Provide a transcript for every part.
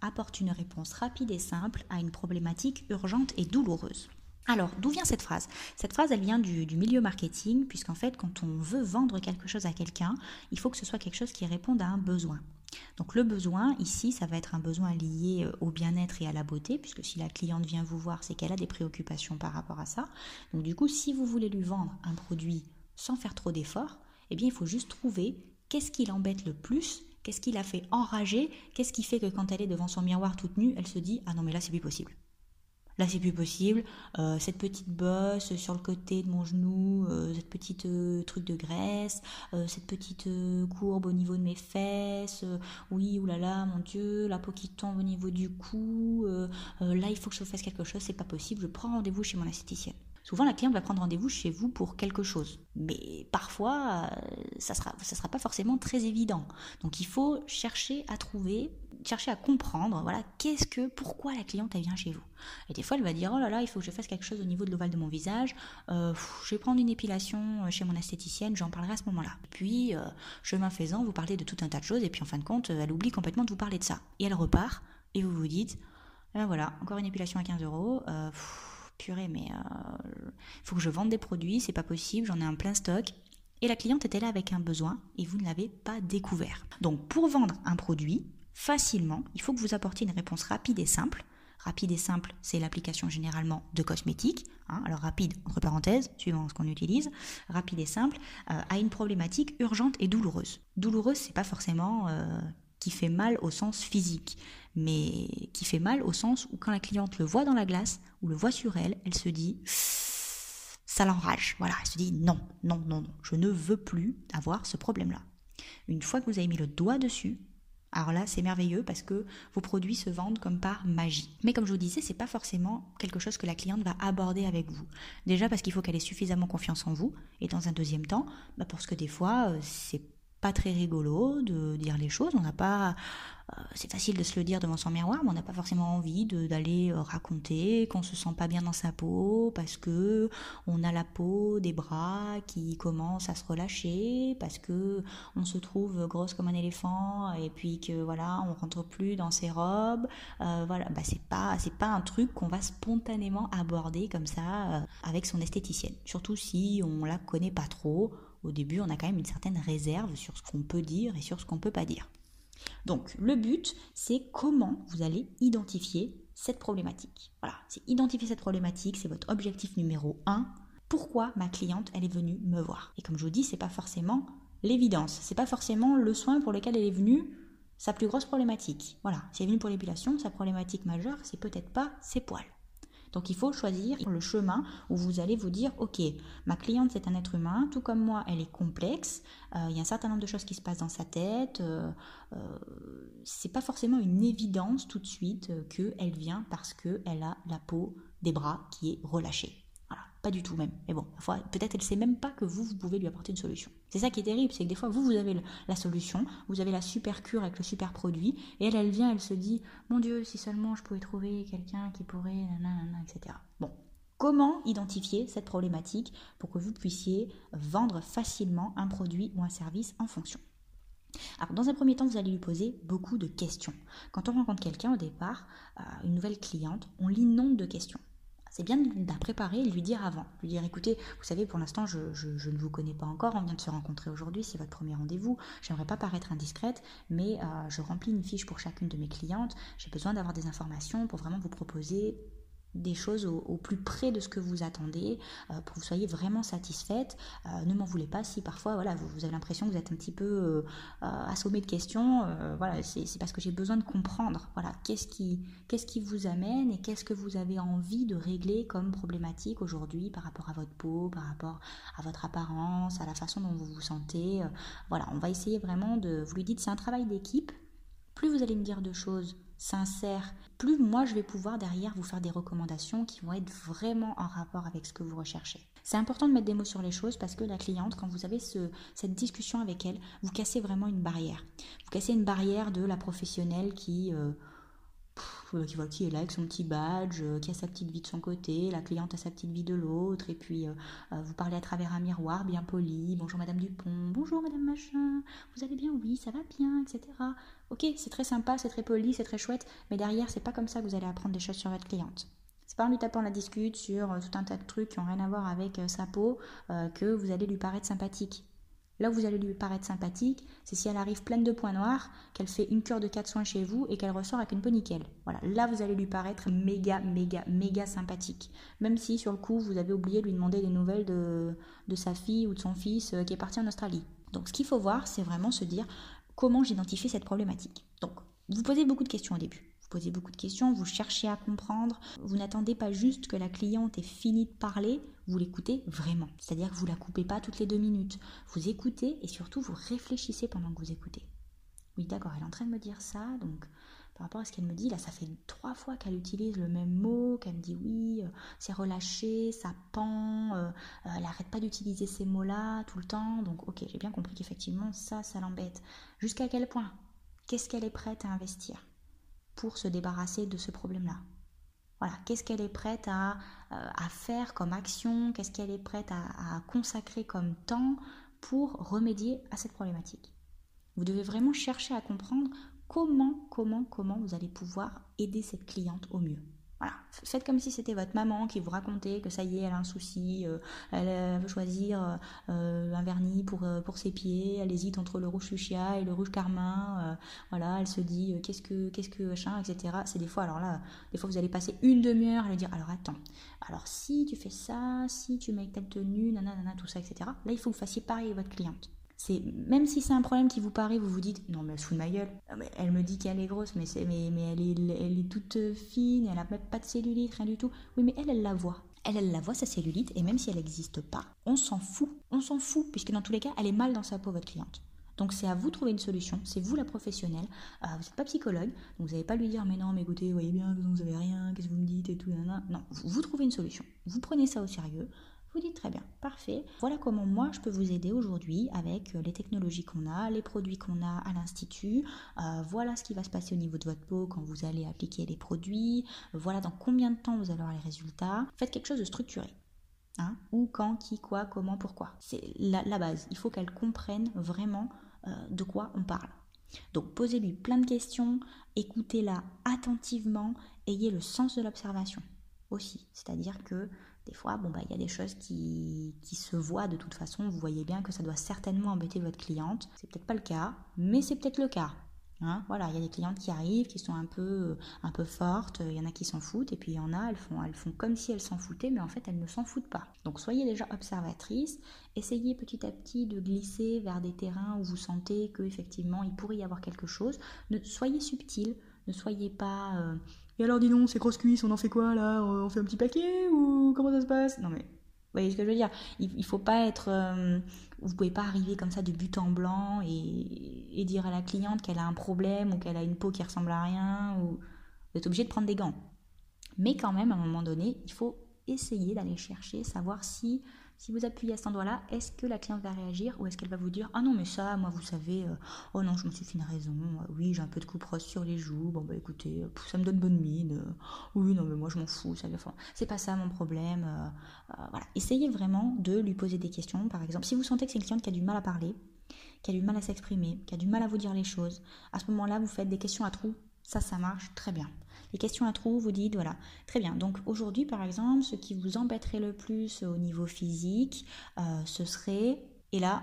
apporte une réponse rapide et simple à une problématique urgente et douloureuse. Alors, d'où vient cette phrase? Cette phrase, elle vient du, milieu marketing, puisqu'en fait, quand on veut vendre quelque chose à quelqu'un, il faut que ce soit quelque chose qui réponde à un besoin. Donc le besoin, ici, ça va être un besoin lié euh, au bien-être et à la beauté, puisque si la cliente vient vous voir, c'est qu'elle a des préoccupations par rapport à ça. Donc du coup, si vous voulez lui vendre un produit sans faire trop d'efforts, eh bien, il faut juste trouver qu'est-ce qui l'embête le plus Qu'est-ce qui l'a fait enrager? Qu'est-ce qui fait que quand elle est devant son miroir toute nue, elle se dit Ah non, mais là, c'est plus possible. Là, c'est plus possible. Euh, cette petite bosse sur le côté de mon genou, euh, cette petite euh, truc de graisse, cette petite courbe au niveau de mes fesses. oui, oulala, mon Dieu, la peau qui tombe au niveau du cou. là, il faut que je fasse quelque chose. C'est pas possible. Je prends rendez-vous chez mon esthéticienne. Souvent, la cliente va prendre rendez-vous chez vous pour quelque chose. Mais parfois, euh, ça ne sera, sera pas forcément très évident. Donc, il faut chercher à trouver, chercher à comprendre, voilà, qu'est-ce que, pourquoi la cliente, vient chez vous. Et des fois, elle va dire, oh là là, il faut que je fasse quelque chose au niveau de l'ovale de mon visage. Euh, je vais prendre une épilation euh, chez mon esthéticienne, j'en parlerai à ce moment-là. Puis, chemin faisant, vous parlez de tout un tas de choses, et puis en fin de compte, elle oublie complètement de vous parler de ça. Et elle repart, et vous vous dites, ben voilà, encore une épilation à 15 euros purée, mais il euh, faut que je vende des produits, c'est pas possible, j'en ai un plein stock. Et la cliente était là avec un besoin et vous ne l'avez pas découvert. Donc pour vendre un produit facilement, il faut que vous apportiez une réponse rapide et simple. Rapide et simple, c'est l'application généralement de cosmétiques. Hein. alors rapide, entre parenthèses, suivant ce qu'on utilise. Rapide et simple, euh, à une problématique urgente et douloureuse. Douloureuse, c'est pas forcément euh, fait mal au sens physique, mais qui fait mal au sens où quand la cliente le voit dans la glace ou le voit sur elle, elle se dit ça l'enrage. Voilà, elle se dit non, non, non, non, je ne veux plus avoir ce problème-là. Une fois que vous avez mis le doigt dessus, alors là, c'est merveilleux parce que vos produits se vendent comme par magie. Mais comme je vous disais, c'est pas forcément quelque chose que la cliente va aborder avec vous. Déjà parce qu'il faut qu'elle ait suffisamment confiance en vous, et dans un deuxième temps, bah parce que des fois, euh, c'est pas très rigolo de dire les choses. On n'a pas, euh, c'est facile de se le dire devant son miroir, mais on n'a pas forcément envie d'aller euh, raconter qu'on se sent pas bien dans sa peau parce que on a la peau des bras qui commence à se relâcher, parce que on se trouve grosse comme un éléphant et puis que voilà, on rentre plus dans ses robes. Euh, voilà, bah c'est pas, c'est pas un truc qu'on va spontanément aborder comme ça avec son esthéticienne. Surtout si on la connaît pas trop au début, on a quand même une certaine réserve sur ce qu'on peut dire et sur ce qu'on ne peut pas dire. Donc, le but, c'est comment vous allez identifier cette problématique. Voilà, c'est identifier cette problématique, c'est votre objectif numéro un. Pourquoi ma cliente, elle est venue me voir? Et comme je vous dis, c'est pas forcément l'évidence, c'est pas forcément le soin pour lequel elle est venue sa plus grosse problématique. Voilà, si elle est venue pour l'épilation, sa problématique majeure, c'est peut-être pas ses poils. Donc il faut choisir le chemin où vous allez vous dire, ok, ma cliente c'est un être humain, tout comme moi, elle est complexe, euh, il y a un certain nombre de choses qui se passent dans sa tête, euh, euh, c'est pas forcément une évidence tout de suite qu'elle vient parce qu'elle a la peau des bras qui est relâchée. Pas du tout même. Mais bon, peut-être elle sait même pas que vous, vous pouvez lui apporter une solution. C'est ça qui est terrible, c'est que des fois, vous, vous avez la solution, vous avez la super cure avec le super produit, et elle, elle vient, elle se dit, mon Dieu, si seulement je pouvais trouver quelqu'un qui pourrait, etc. Bon, Comment identifier cette problématique pour que vous puissiez vendre facilement un produit ou un service en fonction? Alors, dans un premier temps, vous allez lui poser beaucoup de questions. Quand on rencontre quelqu'un au départ, euh, une nouvelle cliente, on l'inonde de questions c'est bien de la préparer et de lui dire avant. Lui dire écoutez, vous savez, pour l'instant, je, ne vous connais pas encore, on vient de se rencontrer aujourd'hui, c'est votre premier rendez-vous. J'aimerais pas paraître indiscrète, mais euh, je remplis une fiche pour chacune de mes clientes. J'ai besoin d'avoir des informations pour vraiment vous proposer des choses au, plus près de ce que vous attendez euh, pour que vous soyez vraiment satisfaite. Euh, ne m'en voulez pas si parfois voilà, vous, avez l'impression que vous êtes un petit peu euh, assommé de questions. voilà, c'est parce que j'ai besoin de comprendre voilà, qu'est-ce qui, qui vous amène et qu'est-ce que vous avez envie de régler comme problématique aujourd'hui par rapport à votre peau, par rapport à votre apparence, à la façon dont vous vous sentez. voilà, on va essayer vraiment de... Vous lui dites c'est un travail d'équipe. Plus vous allez me dire de choses, sincère, plus moi je vais pouvoir derrière vous faire des recommandations qui vont être vraiment en rapport avec ce que vous recherchez. C'est important de mettre des mots sur les choses parce que la cliente, quand vous avez ce, cette discussion avec elle, vous cassez vraiment une barrière. Vous cassez une barrière de la professionnelle qui... Euh, euh, qui, est là avec son petit badge, euh, qui a sa petite vie de son côté, la cliente a sa petite vie de l'autre, et puis euh, vous parlez à travers un miroir bien poli, bonjour Madame Dupont, bonjour Madame Machin, vous allez bien, oui, ça va bien, etc. Ok, c'est très sympa, c'est très poli, c'est très chouette, mais derrière, c'est pas comme ça que vous allez apprendre des choses sur votre cliente. C'est pas en lui tapant la discute sur tout un tas de trucs qui n'ont rien à voir avec sa peau que vous allez lui paraître sympathique. Là vous allez lui paraître sympathique, c'est si elle arrive pleine de points noirs, qu'elle fait une cure de 4 soins chez vous et qu'elle ressort avec une peau nickel. Voilà, là vous allez lui paraître méga, méga, méga sympathique. Même si sur le coup vous avez oublié de lui demander des nouvelles de, de sa fille ou de son fils euh, qui est parti en Australie. Donc ce qu'il faut voir, c'est vraiment se dire comment j'identifie cette problématique. Donc vous posez beaucoup de questions au début posez beaucoup de questions, vous cherchez à comprendre, vous n'attendez pas juste que la cliente ait fini de parler, vous l'écoutez vraiment. C'est-à-dire que vous ne la coupez pas toutes les deux minutes. Vous écoutez et surtout vous réfléchissez pendant que vous écoutez. Oui, d'accord, elle est en train de me dire ça, donc par rapport à ce qu'elle me dit, là, ça fait trois fois qu'elle utilise le même mot, qu'elle me dit oui, euh, c'est relâché, ça pend, euh, euh, elle n'arrête pas d'utiliser ces mots-là tout le temps, donc ok, j'ai bien compris qu'effectivement, ça, ça l'embête. Jusqu'à quel point? Qu'est-ce qu'elle est prête à investir pour se débarrasser de ce problème-là? Voilà, qu'est-ce qu'elle est prête à, euh, faire comme action, qu'est-ce qu'elle est prête à, consacrer comme temps pour remédier à cette problématique? Vous devez vraiment chercher à comprendre comment, comment, comment vous allez pouvoir aider cette cliente au mieux. Faites comme si c'était votre maman qui vous racontait que ça y est, elle a un souci, euh, elle veut choisir euh, un vernis pour, euh, ses pieds, elle hésite entre le rouge fuchsia et le rouge carmin, voilà, elle se dit qu'est-ce que, qu'est-ce que etc. C'est des fois, alors là, des fois vous allez passer une demi-heure à lui dire, alors attends, alors si tu fais ça, si tu mets telle tenue, nanana, tout ça, etc. Là, il faut que vous fassiez pareil avec votre cliente. C'est même si c'est un problème qui vous paraît, vous vous dites non mais elle se fout de ma gueule. Elle me dit qu'elle est grosse, mais c'est mais, mais elle est elle est toute fine, elle a même pas de cellulite, rien du tout. Oui mais elle elle la voit. Elle, elle la voit, sa cellulite, et même si elle n'existe pas, on s'en fout. On s'en fout, puisque dans tous les cas, elle est mal dans sa peau, votre cliente. Donc c'est à vous de trouver une solution, c'est vous la professionnelle. Euh, vous n'êtes pas psychologue, donc vous n'allez pas lui dire mais non, mais écoutez, voyez bien, vous n'avez rien, qu'est-ce que vous me dites et tout. Non, vous, vous trouvez une solution. Vous prenez ça au sérieux, vous dites très bien, parfait. Voilà comment moi je peux vous aider aujourd'hui avec euh, les technologies qu'on a, les produits qu'on a à l'Institut. Euh, voilà ce qui va se passer au niveau de votre peau quand vous allez appliquer les produits. Voilà dans combien de temps vous allez avoir les résultats. Faites quelque chose de structuré. Hein Où, quand, qui, quoi, comment, pourquoi. C'est la, base. Il faut qu'elle comprenne vraiment euh, de quoi on parle. Donc posez-lui plein de questions, écoutez-la attentivement, ayez le sens de l'observation aussi. C'est-à-dire que des fois, bon, bah, il y a des choses qui, qui, se voient de toute façon. Vous voyez bien que ça doit certainement embêter votre cliente. C'est peut-être pas le cas, mais c'est peut-être le cas. Hein voilà, il y a des clientes qui arrivent, qui sont un peu, un peu fortes, il y en a qui s'en foutent, et puis il y en a, elles font, elles font comme si elles s'en foutaient, mais en fait elles ne s'en foutent pas. Donc soyez déjà observatrice, essayez petit à petit de glisser vers des terrains où vous sentez qu'effectivement il pourrait y avoir quelque chose. Soyez subtil, ne soyez pas euh, et alors, dis donc, ces grosses cuisses, on en fait quoi là? On fait un petit paquet ou comment ça se passe? Non mais, vous voyez ce que je veux dire? Il, il faut pas être. Euh, vous pouvez pas arriver comme ça de but en blanc et, dire à la cliente qu'elle a un problème ou qu'elle a une peau qui ressemble à rien. Ou... Vous êtes obligé de prendre des gants. Mais quand même, à un moment donné, il faut essayer d'aller chercher, savoir si si vous appuyez à cet endroit-là, est-ce que la cliente va réagir ou est-ce qu'elle va vous dire Ah non, mais ça, moi, vous savez, euh, oh non, je me suis fait une raison, euh, oui, j'ai un peu de coupe rose sur les joues, bon, bah écoutez, euh, ça me donne bonne mine, oui, non, mais moi, je m'en fous, ça, c'est pas ça mon problème. voilà. Essayez vraiment de lui poser des questions, par exemple. Si vous sentez que c'est une cliente qui a du mal à parler, qui a du mal à s'exprimer, qui a du mal à vous dire les choses, à ce moment-là, vous faites des questions à trous. Ça, ça marche très bien. Les questions à trous, vous dites, voilà, très bien. Donc aujourd'hui, par exemple, ce qui vous embêterait le plus au niveau physique, euh, ce serait, et là,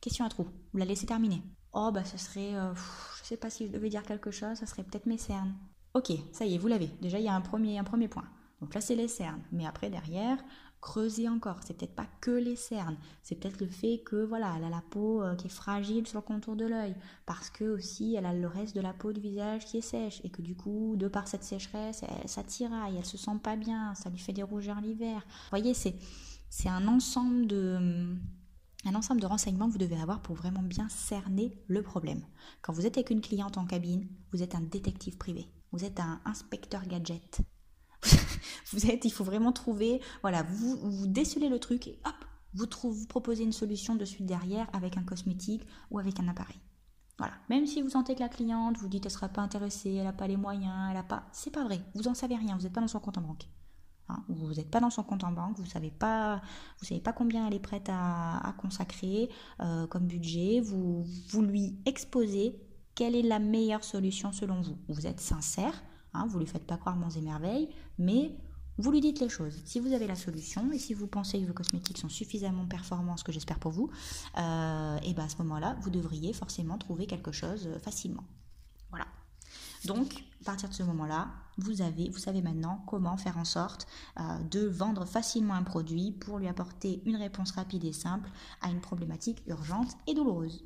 question à trous, vous la laissez terminer. Oh, bah ce serait, euh, je sais pas si je devais dire quelque chose, ça serait peut-être mes cernes. Ok, ça y est, vous l'avez. Déjà, il y a un premier, un premier point. Donc là, c'est les cernes. Mais après, derrière, creuser encore. C'est peut-être pas que les cernes, c'est peut-être le fait que voilà, elle a la peau euh, qui est fragile sur le contour de l'œil, parce que aussi elle a le reste de la peau du visage qui est sèche et que du coup, de par cette sécheresse, elle, ça tiraille, elle se sent pas bien, ça lui fait des rougeurs l'hiver. Vous voyez, c'est c'est un ensemble de un ensemble de renseignements que vous devez avoir pour vraiment bien cerner le problème. Quand vous êtes avec une cliente en cabine, vous êtes un détective privé. vous êtes un inspecteur gadget. Vous êtes, il faut vraiment trouver, voilà, vous, vous décelez le truc et hop, vous, vous proposez une solution de suite derrière avec un cosmétique ou avec un appareil. Voilà. Même si vous sentez que la cliente vous dit qu'elle ne sera pas intéressée, elle n'a pas les moyens, elle n'a pas. C'est pas vrai. Vous n'en savez rien. Vous n'êtes pas dans son compte en banque. Hein, vous n'êtes pas dans son compte en banque. Vous savez pas. Vous savez pas combien elle est prête à, consacrer euh, comme budget. Vous, vous lui exposez quelle est la meilleure solution selon vous. Vous êtes sincère. Hein, vous lui faites pas croire monts et merveilles, mais vous lui dites les choses. Si vous avez la solution et si vous pensez que vos cosmétiques sont suffisamment performants, ce que j'espère pour vous, euh, et ben à ce moment-là, vous devriez forcément trouver quelque chose euh, facilement. Voilà. Donc, à partir de ce moment-là, vous, avez, vous savez maintenant comment faire en sorte euh, de vendre facilement un produit pour lui apporter une réponse rapide et simple à une problématique urgente et douloureuse.